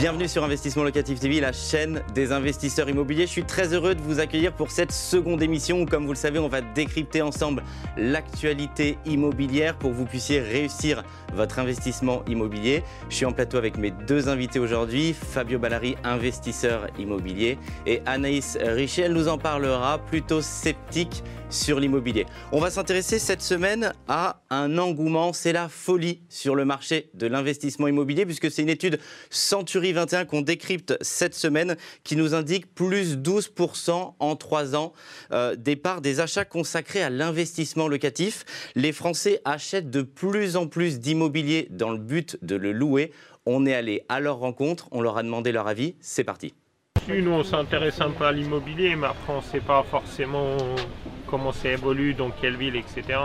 Bienvenue sur Investissement Locatif TV, la chaîne des investisseurs immobiliers. Je suis très heureux de vous accueillir pour cette seconde émission où, comme vous le savez, on va décrypter ensemble l'actualité immobilière pour que vous puissiez réussir votre investissement immobilier. Je suis en plateau avec mes deux invités aujourd'hui, Fabio Ballari, investisseur immobilier, et Anaïs Richet. Elle nous en parlera, plutôt sceptique sur l'immobilier. On va s'intéresser cette semaine à un engouement, c'est la folie sur le marché de l'investissement immobilier, puisque c'est une étude Century 21 qu'on décrypte cette semaine qui nous indique plus 12% en trois ans euh, des parts des achats consacrés à l'investissement locatif. Les Français achètent de plus en plus d'immobilier immobilier dans le but de le louer. On est allé à leur rencontre, on leur a demandé leur avis. C'est parti. Nous, on s'intéresse un peu à l'immobilier, mais après, on ne sait pas forcément comment ça évolue, dans quelle ville, etc.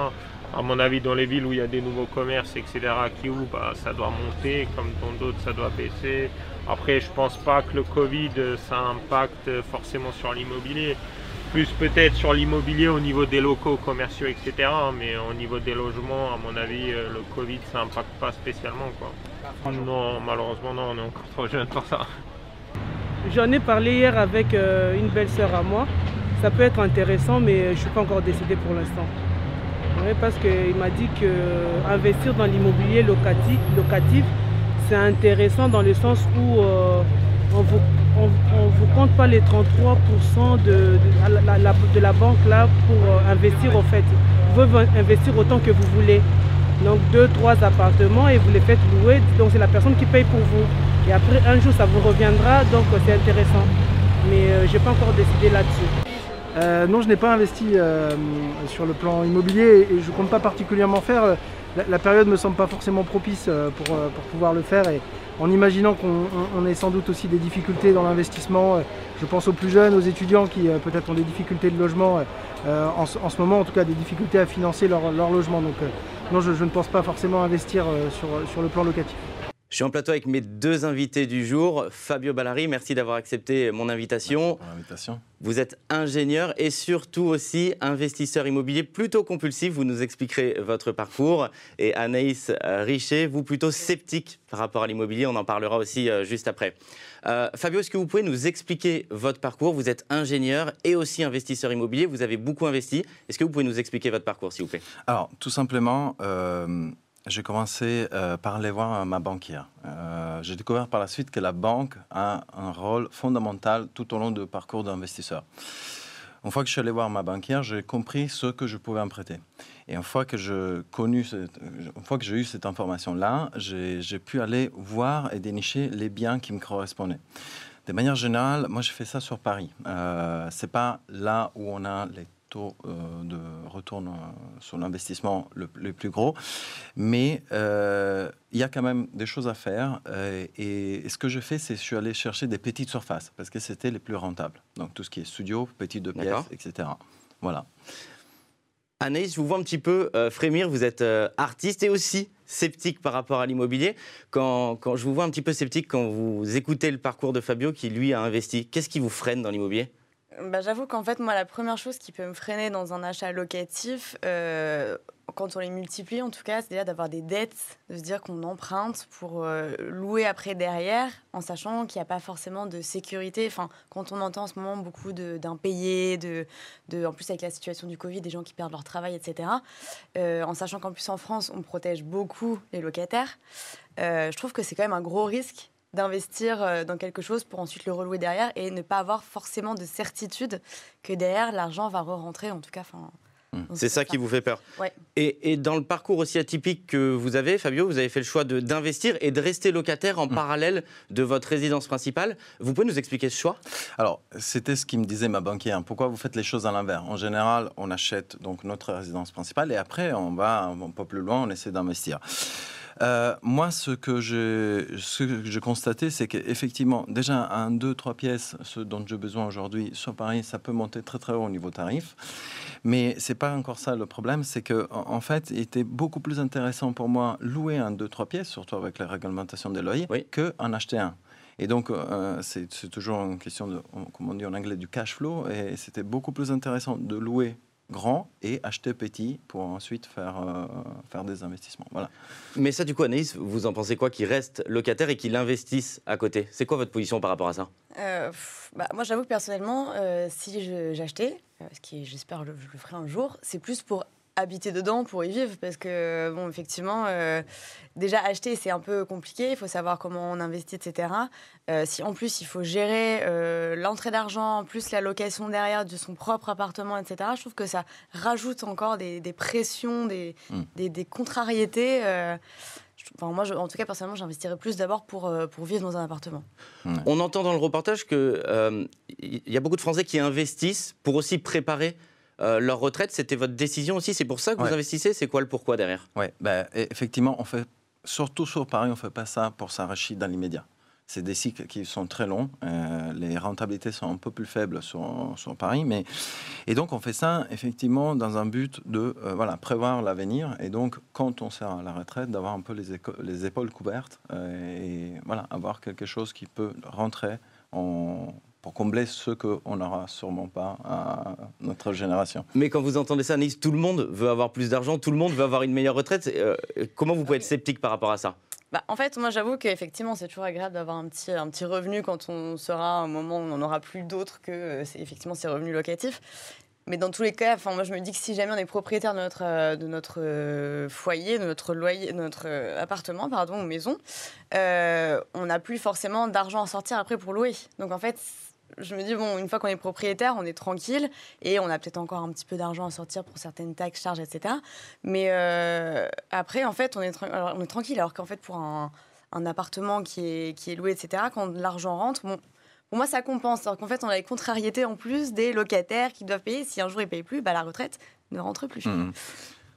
À mon avis, dans les villes où il y a des nouveaux commerces, etc., qui ouvrent, bah, ça doit monter, comme dans d'autres, ça doit baisser. Après, je ne pense pas que le Covid, ça impacte forcément sur l'immobilier plus peut-être sur l'immobilier au niveau des locaux commerciaux, etc. Mais au niveau des logements, à mon avis, euh, le Covid, ça n'impacte pas spécialement. Quoi. Non, malheureusement, non, on est encore trop jeune pour ça. J'en ai parlé hier avec euh, une belle-sœur à moi. Ça peut être intéressant, mais je ne suis pas encore décidé pour l'instant. parce qu'il m'a dit qu'investir dans l'immobilier locatif, c'est intéressant dans le sens où euh, on vous on ne vous compte pas les 33% de, la, banque là pour euh, investir au fait. Vous pouvez investir autant que vous voulez. Donc deux, trois appartements et vous les faites louer. Donc c'est la personne qui paye pour vous. Et après un jour ça vous reviendra, donc c'est intéressant. Mais euh, je n'ai pas encore décidé là-dessus. Euh, non, je n'ai pas investi sur le plan immobilier et je ne compte pas particulièrement faire. La, période ne me semble pas forcément propice pour, pour pouvoir le faire. Et, en imaginant qu'on ait sans doute aussi des difficultés dans l'investissement. Euh, je pense aux plus jeunes, aux étudiants qui euh, peut-être ont des difficultés de logement euh, en, ce moment, en tout cas des difficultés à financer leur, logement. Donc non, je, ne pense pas forcément investir sur le plan locatif. Je suis en plateau avec mes deux invités du jour. Fabio Ballari, merci d'avoir accepté mon invitation. Vous êtes ingénieur et surtout aussi investisseur immobilier plutôt compulsif. Vous nous expliquerez votre parcours. Et Anaïs Richet, vous plutôt sceptique par rapport à l'immobilier. On en parlera aussi euh, juste après. Euh, Fabio, est-ce que vous pouvez nous expliquer votre parcours? Vous êtes ingénieur et aussi investisseur immobilier. Vous avez beaucoup investi. Est-ce que vous pouvez nous expliquer votre parcours, s'il vous plaît? Alors, tout simplement. Euh, j'ai commencé euh, par aller voir ma banquière. Euh, j'ai découvert par la suite que la banque a un rôle fondamental tout au long du parcours d'investisseur. Une fois que je suis allé voir ma banquière, j'ai compris ce que je pouvais emprunter. Et une fois que, je connu une fois que j'ai eu cette information-là, j'ai pu aller voir et dénicher les biens qui me correspondaient. De manière générale, moi, je fais ça sur Paris. Euh, c'est pas là où on a les euh, de retour sur l'investissement le, plus gros. Mais euh, il y a quand même des choses à faire. Euh, et, ce que je fais, c'est que je suis allé chercher des petites surfaces parce que c'était les plus rentables. Donc tout ce qui est studio, petites de pièces, etc. Voilà. Anaïs, je vous vois un petit peu frémir. Vous êtes artiste et aussi sceptique par rapport à l'immobilier. Quand, quand, je vous vois un petit peu sceptique quand vous écoutez le parcours de Fabio qui, lui, a investi, qu'est-ce qui vous freine dans l'immobilier? Bah, J'avoue qu'en fait, moi, la première chose qui peut me freiner dans un achat locatif, euh, quand on les multiplie en tout cas, c'est déjà d'avoir des dettes, de se dire qu'on emprunte pour euh, louer après derrière, en sachant qu'il n'y a pas forcément de sécurité. Enfin, quand on entend en ce moment beaucoup d'impayés, de, de, en plus avec la situation du Covid, des gens qui perdent leur travail, etc., euh, en sachant qu'en plus en France, on protège beaucoup les locataires, je trouve que c'est quand même un gros risque d'investir euh, dans quelque chose pour ensuite le relouer derrière et ne pas avoir forcément de certitude que derrière l'argent va re-rentrer en tout cas. Hmm. c'est ça, qui vous fait peur. Ouais. Et, et, dans le parcours aussi atypique que vous avez, Fabio, vous avez fait le choix d'investir et de rester locataire en hmm. parallèle de votre résidence principale. Vous pouvez nous expliquer ce choix? Alors, c'était ce qui me disait ma banquière. Pourquoi vous faites les choses à l'inverse? En général, on achète donc notre résidence principale et après, on va un peu plus loin, on essaie d'investir. Euh, moi, ce que j'ai constaté, c'est qu'effectivement, déjà, un, deux, trois pièces, ce dont j'ai besoin aujourd'hui sur Paris, ça peut monter très très haut au niveau tarif. Mais c'est pas encore ça le problème, c'est que en, fait, il était beaucoup plus intéressant pour moi louer un deux, trois pièces, surtout avec la réglementation des loyers, que qu'en acheter un. Et donc, euh, c'est toujours une question de, comme on dit en anglais, du cash flow. Et c'était beaucoup plus intéressant de louer grand et acheter petit pour ensuite faire, euh, faire des investissements. Voilà. Mais ça, du coup, Anaïs, vous en pensez quoi Qu'il reste locataire et qu'il investisse à côté? C'est quoi votre position par rapport à ça? Euh, bah, Moi, j'avoue que personnellement, euh, si j'achetais, ce qui j'espère je le ferai un jour, c'est plus pour habiter dedans pour y vivre parce que bon effectivement euh, déjà acheter c'est un peu compliqué il faut savoir comment on investit etc euh, si en plus il faut gérer euh, l'entrée d'argent plus la location derrière de son propre appartement etc je trouve que ça rajoute encore des, pressions des, hmm. des, contrariétés Enfin, moi, en tout cas, personnellement, j'investirais plus d'abord pour, pour vivre dans un appartement. On entend dans le reportage qu'il il y a beaucoup de Français qui investissent pour aussi préparer euh, leur retraite, c'était votre décision aussi C'est pour ça que vous investissez C'est quoi le pourquoi derrière? Oui, bah, effectivement, on fait, surtout sur Paris, on ne fait pas ça pour s'enrichir dans l'immédiat. C'est des cycles qui sont très longs. Euh, les rentabilités sont un peu plus faibles sur, sur, Paris. Mais... Et donc, on fait ça effectivement dans un but de euh, voilà, prévoir l'avenir. Et donc, quand on sert à la retraite, d'avoir un peu les, les épaules couvertes et voilà, avoir quelque chose qui peut rentrer en, pour combler ce qu'on n'aura sûrement pas à notre génération. Mais quand vous entendez ça, Nice, tout le monde veut avoir plus d'argent, tout le monde veut avoir une meilleure retraite. Euh, comment vous pouvez être sceptique par rapport à ça? Bah, en fait, moi, j'avoue qu'effectivement, c'est toujours agréable d'avoir un petit, un petit revenu quand on sera à un moment où on n'en aura plus d'autres que euh, effectivement ces revenus locatifs. Mais dans tous les cas, enfin, moi, je me dis que si jamais on est propriétaire de notre, euh, de notre foyer, de notre loyer, de notre appartement, pardon, ou maison, on n'a plus forcément d'argent à sortir après pour louer. Donc, en fait, je me dis, bon, une fois qu'on est propriétaire, on est tranquille et on a peut-être encore un petit peu d'argent à sortir pour certaines taxes, charges, etc. Mais euh, après, en fait, on est, tranquille. Alors qu'en fait, pour un, appartement qui est, qui est loué, etc., quand l'argent rentre, bon, pour moi, ça compense. Alors qu'en fait, on a les contrariétés en plus des locataires qui doivent payer. Si un jour ils ne payent plus, bah, la retraite ne rentre plus. Mmh.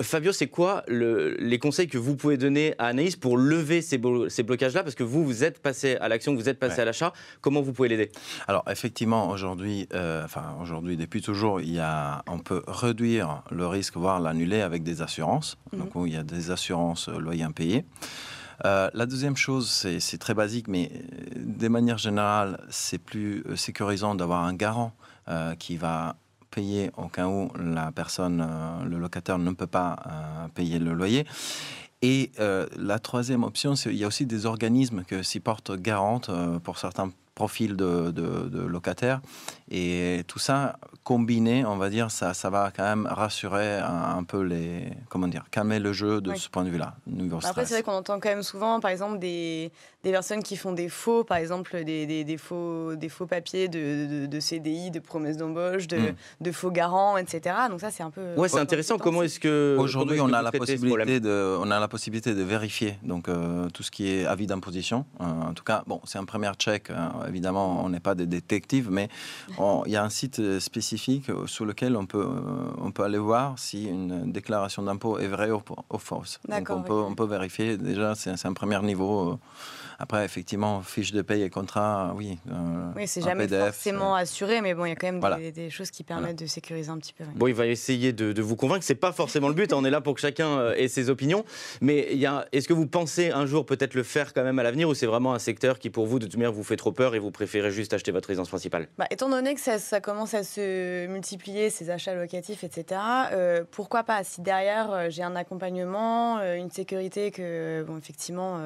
Fabio, c'est quoi les conseils que vous pouvez donner à Anaïs pour lever ces, blocages-là? Parce que vous, vous êtes passé à l'action, vous êtes passé à l'achat. Comment vous pouvez l'aider? Alors, effectivement, aujourd'hui, euh, enfin, aujourd'hui, depuis toujours, il y a, on peut réduire le risque, voire l'annuler avec des assurances. Mhm. Donc, il y a des assurances euh, loyers impayés. Euh, la deuxième chose, c'est très basique, mais de manière générale, c'est plus sécurisant d'avoir un garant qui va payer au cas où la personne, euh, le locataire ne peut pas euh, payer le loyer. Et euh, la troisième option, il y a aussi des organismes que s'y portent garantes pour certains profils de, de, locataires. Et tout ça combiné, on va dire, ça, ça va quand même rassurer un, peu les. Comment dire Calmer le jeu de ce point de vue-là. Après, c'est vrai qu'on entend quand même souvent, par exemple, des, des personnes qui font des faux, par exemple, des, des, des faux, des faux papiers de, de, CDI, de promesses d'embauche, de, hmm. de, faux garants, etc. Donc, ça, c'est un peu. Ouais, c'est intéressant. Comment est-ce que. Aujourd'hui, on, a la possibilité de, on a la possibilité de vérifier donc, euh, tout ce qui est avis d'imposition. Euh, en tout cas, bon, c'est un premier check. Hein, évidemment, on n'est pas des détectives, mais il y a un site euh, spécifique sur lequel on peut, euh, on peut aller voir si une déclaration d'impôt est vraie ou, fausse. Donc on, peut, on peut vérifier, déjà, c'est un premier niveau. Euh, après, effectivement, fiche de paye et contrat, oui. Euh, oui, c'est jamais forcément assuré, mais bon, il y a quand même des, choses qui permettent de sécuriser un petit peu. Bon, il va essayer de, vous convaincre. C'est pas forcément le but. on est là pour que chacun euh, ait ses opinions. Mais est-ce que vous pensez un jour peut-être le faire quand même à l'avenir, ou c'est vraiment un secteur qui, pour vous, de toute manière, vous fait trop peur et vous préférez juste acheter votre résidence principale? Bah, Étant donné que ça, commence à se multiplier, ces achats locatifs, etc. Euh, pourquoi pas Si derrière j'ai un accompagnement, une sécurité que, bon, effectivement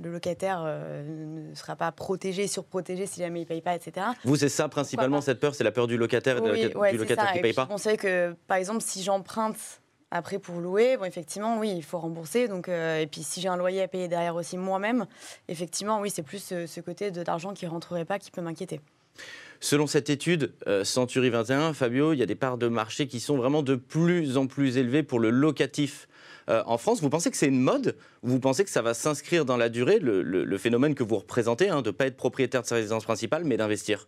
le locataire euh, ne sera pas protégé, surprotégé si jamais il ne paye pas, etc. Vous, c'est ça principalement, cette peur, c'est la peur du locataire, du locataire qui ne paye pas? On sait que, par exemple, si j'emprunte après pour louer, bon, effectivement, oui, il faut rembourser. Donc, euh, et puis si j'ai un loyer à payer derrière aussi moi-même, effectivement, oui, c'est plus ce, côté de l'argent qui ne rentrerait pas qui peut m'inquiéter. Selon cette étude euh, Century 21, Fabio, il y a des parts de marché qui sont vraiment de plus en plus élevées pour le locatif euh, en France. Vous pensez que c'est une mode Vous pensez que ça va s'inscrire dans la durée, le, phénomène que vous représentez, hein, de ne pas être propriétaire de sa résidence principale, mais d'investir?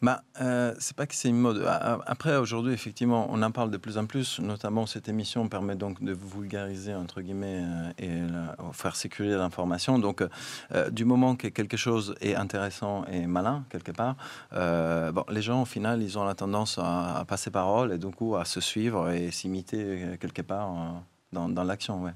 Bah, euh, c'est pas que c'est une mode. Après, aujourd'hui, effectivement, on en parle de plus en plus. Notamment, cette émission permet donc de vulgariser, entre guillemets, euh, et faire circuler l'information. Donc, euh, du moment que quelque chose est intéressant et malin, quelque part, bon, les gens, au final, ils ont la tendance à, passer parole et du coup à se suivre et s'imiter quelque part dans, dans l'action. Ouais.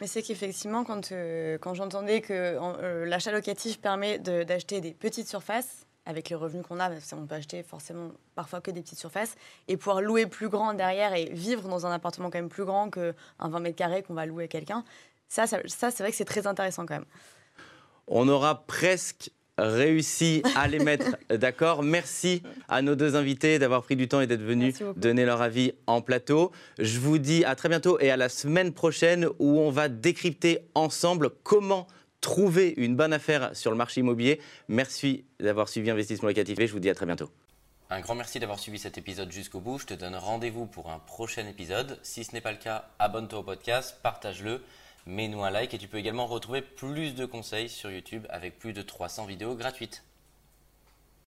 Mais c'est qu'effectivement, quand, quand j'entendais que l'achat locatif permet d'acheter des petites surfaces, avec les revenus qu'on a, on peut acheter forcément parfois que des petites surfaces, et pouvoir louer plus grand derrière et vivre dans un appartement quand même plus grand qu'un 20 mètres carrés qu'on va louer à quelqu'un, ça, ça, c'est vrai que c'est très intéressant quand même. On aura presque réussi à les mettre d'accord. Merci à nos deux invités d'avoir pris du temps et d'être venus donner leur avis en plateau. Je vous dis à très bientôt et à la semaine prochaine où on va décrypter ensemble comment trouver une bonne affaire sur le marché immobilier. Merci d'avoir suivi Investissement Locatif et je vous dis à très bientôt. Un grand merci d'avoir suivi cet épisode jusqu'au bout. Je te donne rendez-vous pour un prochain épisode. Si ce n'est pas le cas, abonne-toi au podcast, partage-le, mets-nous un like et tu peux également retrouver plus de conseils sur YouTube avec plus de 300 vidéos gratuites.